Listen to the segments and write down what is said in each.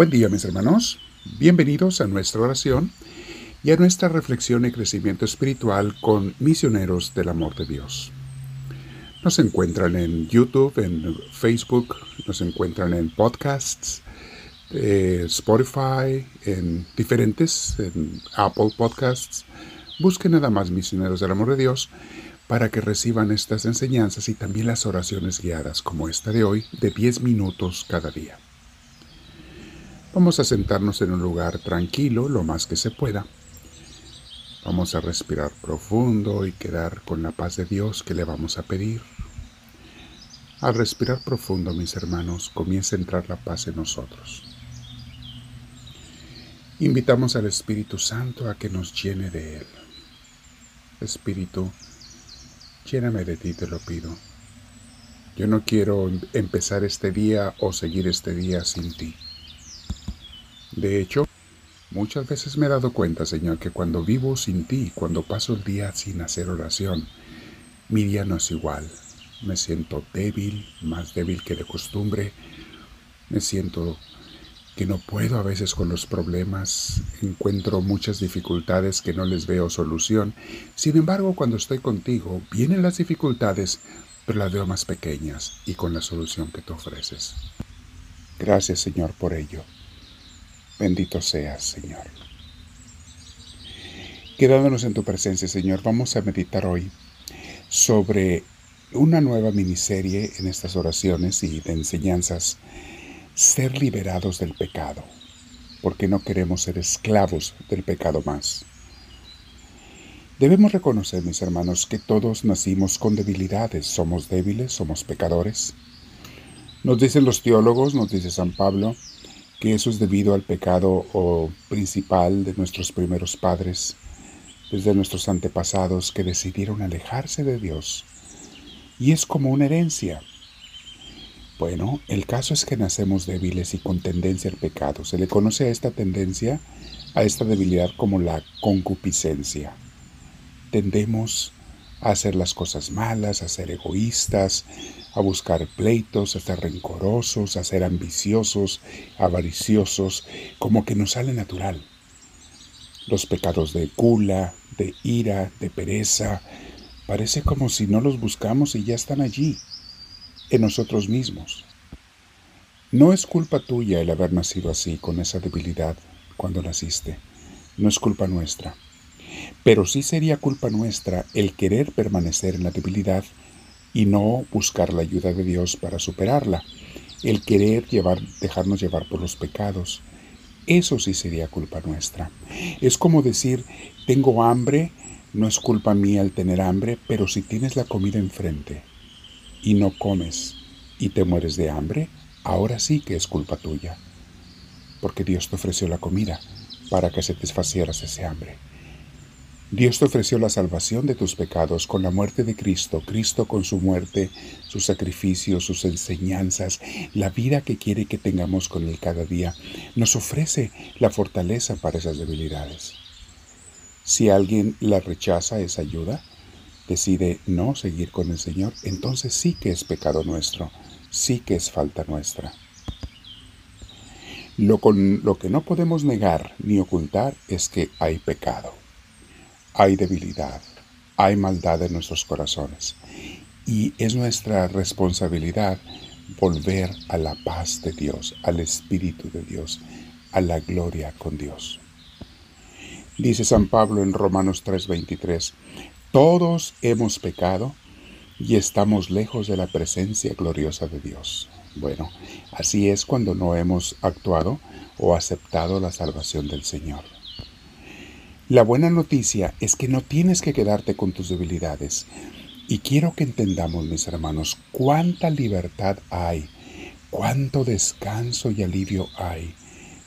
Buen día mis hermanos, bienvenidos a nuestra oración y a nuestra reflexión y crecimiento espiritual con misioneros del amor de Dios. Nos encuentran en YouTube, en Facebook, nos encuentran en podcasts, eh, Spotify, en diferentes, en Apple Podcasts. Busquen nada más misioneros del amor de Dios para que reciban estas enseñanzas y también las oraciones guiadas como esta de hoy de 10 minutos cada día. Vamos a sentarnos en un lugar tranquilo lo más que se pueda. Vamos a respirar profundo y quedar con la paz de Dios que le vamos a pedir. Al respirar profundo, mis hermanos, comienza a entrar la paz en nosotros. Invitamos al Espíritu Santo a que nos llene de Él. Espíritu, lléname de ti, te lo pido. Yo no quiero empezar este día o seguir este día sin ti. De hecho, muchas veces me he dado cuenta, Señor, que cuando vivo sin ti, cuando paso el día sin hacer oración, mi día no es igual. Me siento débil, más débil que de costumbre. Me siento que no puedo a veces con los problemas, encuentro muchas dificultades que no les veo solución. Sin embargo, cuando estoy contigo, vienen las dificultades, pero las veo más pequeñas y con la solución que tú ofreces. Gracias, Señor, por ello. Bendito seas, Señor. Quedándonos en tu presencia, Señor, vamos a meditar hoy sobre una nueva miniserie en estas oraciones y de enseñanzas, ser liberados del pecado, porque no queremos ser esclavos del pecado más. Debemos reconocer, mis hermanos, que todos nacimos con debilidades, somos débiles, somos pecadores. Nos dicen los teólogos, nos dice San Pablo, que eso es debido al pecado principal de nuestros primeros padres, desde nuestros antepasados que decidieron alejarse de Dios. Y es como una herencia. Bueno, el caso es que nacemos débiles y con tendencia al pecado. Se le conoce a esta tendencia, a esta debilidad como la concupiscencia. Tendemos a hacer las cosas malas, a ser egoístas, a buscar pleitos, a ser rencorosos, a ser ambiciosos, avariciosos, como que nos sale natural. Los pecados de gula, de ira, de pereza, parece como si no los buscamos y ya están allí, en nosotros mismos. No es culpa tuya el haber nacido así, con esa debilidad, cuando naciste. No es culpa nuestra. Pero sí sería culpa nuestra el querer permanecer en la debilidad y no buscar la ayuda de Dios para superarla, el querer llevar, dejarnos llevar por los pecados. Eso sí sería culpa nuestra. Es como decir, tengo hambre, no es culpa mía el tener hambre, pero si tienes la comida enfrente y no comes y te mueres de hambre, ahora sí que es culpa tuya, porque Dios te ofreció la comida para que satisfacieras ese hambre. Dios te ofreció la salvación de tus pecados con la muerte de Cristo, Cristo con su muerte, su sacrificio, sus enseñanzas, la vida que quiere que tengamos con Él cada día, nos ofrece la fortaleza para esas debilidades. Si alguien la rechaza esa ayuda, decide no seguir con el Señor, entonces sí que es pecado nuestro, sí que es falta nuestra. Lo, con, lo que no podemos negar ni ocultar es que hay pecado hay debilidad, hay maldad en nuestros corazones. Y es nuestra responsabilidad volver a la paz de Dios, al Espíritu de Dios, a la gloria con Dios. Dice San Pablo en Romanos 3:23, todos hemos pecado y estamos lejos de la presencia gloriosa de Dios. Bueno, así es cuando no hemos actuado o aceptado la salvación del Señor. La buena noticia es que no tienes que quedarte con tus debilidades. Y quiero que entendamos, mis hermanos, cuánta libertad hay, cuánto descanso y alivio hay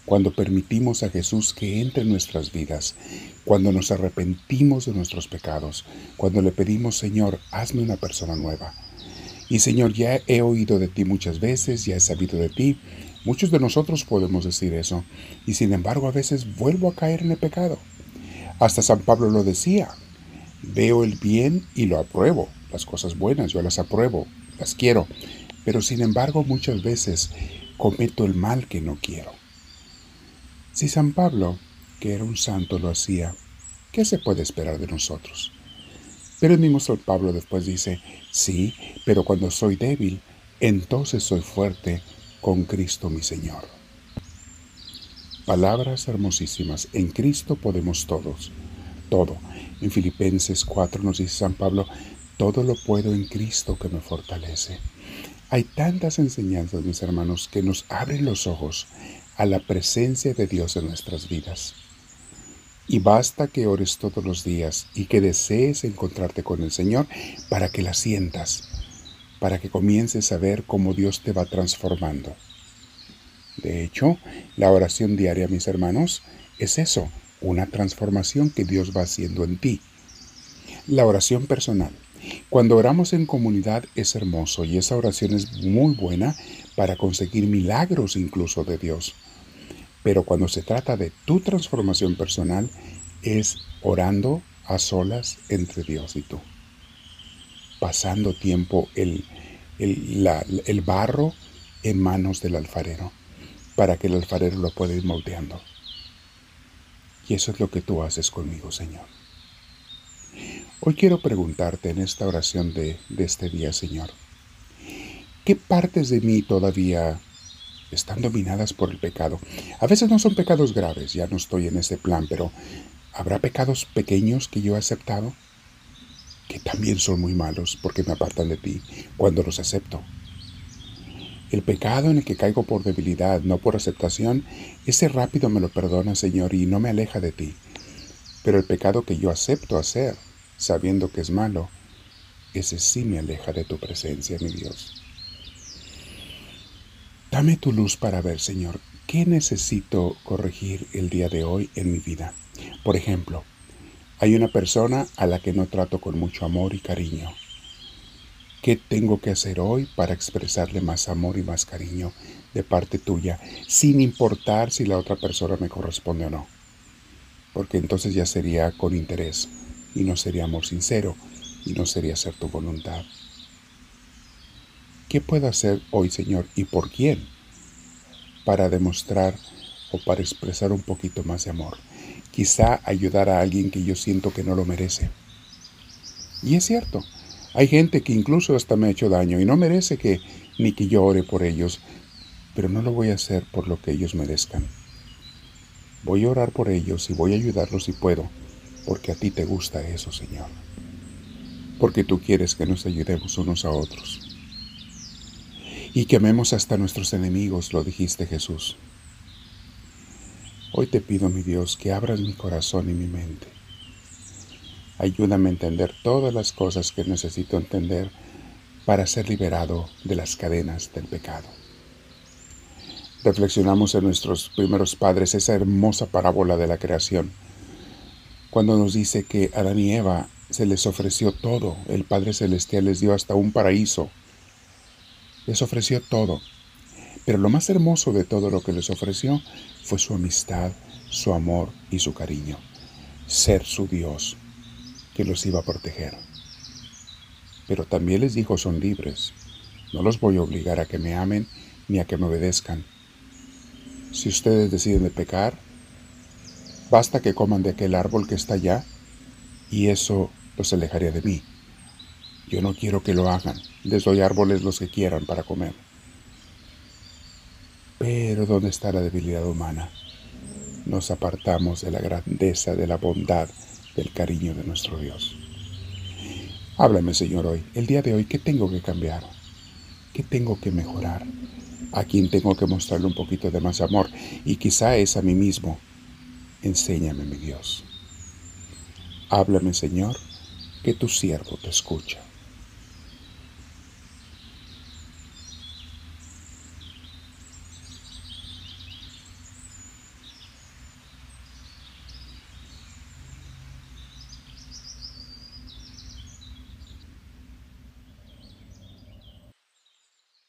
cuando permitimos a Jesús que entre en nuestras vidas, cuando nos arrepentimos de nuestros pecados, cuando le pedimos, Señor, hazme una persona nueva. Y Señor, ya he oído de ti muchas veces, ya he sabido de ti. Muchos de nosotros podemos decir eso, y sin embargo a veces vuelvo a caer en el pecado. Hasta San Pablo lo decía, veo el bien y lo apruebo, las cosas buenas yo las apruebo, las quiero, pero sin embargo muchas veces cometo el mal que no quiero. Si San Pablo, que era un santo, lo hacía, ¿qué se puede esperar de nosotros? Pero el mismo San Pablo después dice, sí, pero cuando soy débil, entonces soy fuerte con Cristo mi Señor. Palabras hermosísimas, en Cristo podemos todos, todo. En Filipenses 4 nos dice San Pablo, todo lo puedo en Cristo que me fortalece. Hay tantas enseñanzas, mis hermanos, que nos abren los ojos a la presencia de Dios en nuestras vidas. Y basta que ores todos los días y que desees encontrarte con el Señor para que la sientas, para que comiences a ver cómo Dios te va transformando. De hecho, la oración diaria, mis hermanos, es eso, una transformación que Dios va haciendo en ti. La oración personal. Cuando oramos en comunidad es hermoso y esa oración es muy buena para conseguir milagros incluso de Dios. Pero cuando se trata de tu transformación personal es orando a solas entre Dios y tú. Pasando tiempo el, el, barro en manos del alfarero para que el alfarero lo pueda ir moldeando. Y eso es lo que tú haces conmigo, Señor. Hoy quiero preguntarte en esta oración de, este día, Señor, ¿qué partes de mí todavía están dominadas por el pecado? A veces no son pecados graves, ya no estoy en ese plan, pero ¿habrá pecados pequeños que yo he aceptado? Que también son muy malos porque me apartan de ti cuando los acepto. El pecado en el que caigo por debilidad, no por aceptación, ese rápido me lo perdona, Señor, y no me aleja de ti. Pero el pecado que yo acepto hacer, sabiendo que es malo, ese sí me aleja de tu presencia, mi Dios. Dame tu luz para ver, Señor, qué necesito corregir el día de hoy en mi vida. Por ejemplo, hay una persona a la que no trato con mucho amor y cariño. ¿Qué tengo que hacer hoy para expresarle más amor y más cariño de parte tuya, sin importar si la otra persona me corresponde o no? Porque entonces ya sería con interés y no sería amor sincero y no sería ser tu voluntad. ¿Qué puedo hacer hoy, Señor, y por quién para demostrar o para expresar un poquito más de amor? Quizá ayudar a alguien que yo siento que no lo merece. Y es cierto, hay gente que incluso hasta me ha hecho daño y no merece que ni que yo ore por ellos, pero no lo voy a hacer por lo que ellos merezcan. Voy a orar por ellos y voy a ayudarlos si puedo, porque a ti te gusta eso, Señor. Porque tú quieres que nos ayudemos unos a otros. Y que amemos hasta nuestros enemigos, lo dijiste Jesús. Hoy te pido, mi Dios, que abras mi corazón y mi mente. Ayúdame a entender todas las cosas que necesito entender para ser liberado de las cadenas del pecado. Reflexionamos en nuestros primeros padres esa hermosa parábola de la creación cuando nos dice que Adán y Eva se les ofreció todo, el Padre Celestial les dio hasta un paraíso, les ofreció todo. Pero lo más hermoso de todo lo que les ofreció fue su amistad, su amor y su cariño, ser su Dios, que los iba a proteger. Pero también les dijo son libres, no los voy a obligar a que me amen ni a que me obedezcan. Si ustedes deciden de pecar, Basta que coman de aquel árbol que está allá y eso los alejaría de mí. Yo no quiero que lo hagan. Les doy árboles los que quieran para comer. Pero ¿dónde está la debilidad humana? Nos apartamos de la grandeza, de la bondad, del cariño de nuestro Dios. Háblame, Señor, hoy, el día de hoy, ¿qué tengo que cambiar? ¿Qué tengo que mejorar? ¿A quién tengo que mostrarle un poquito de más amor? Y quizá es a mí mismo Enséñame, mi Dios. Háblame, Señor, que tu siervo te escucha.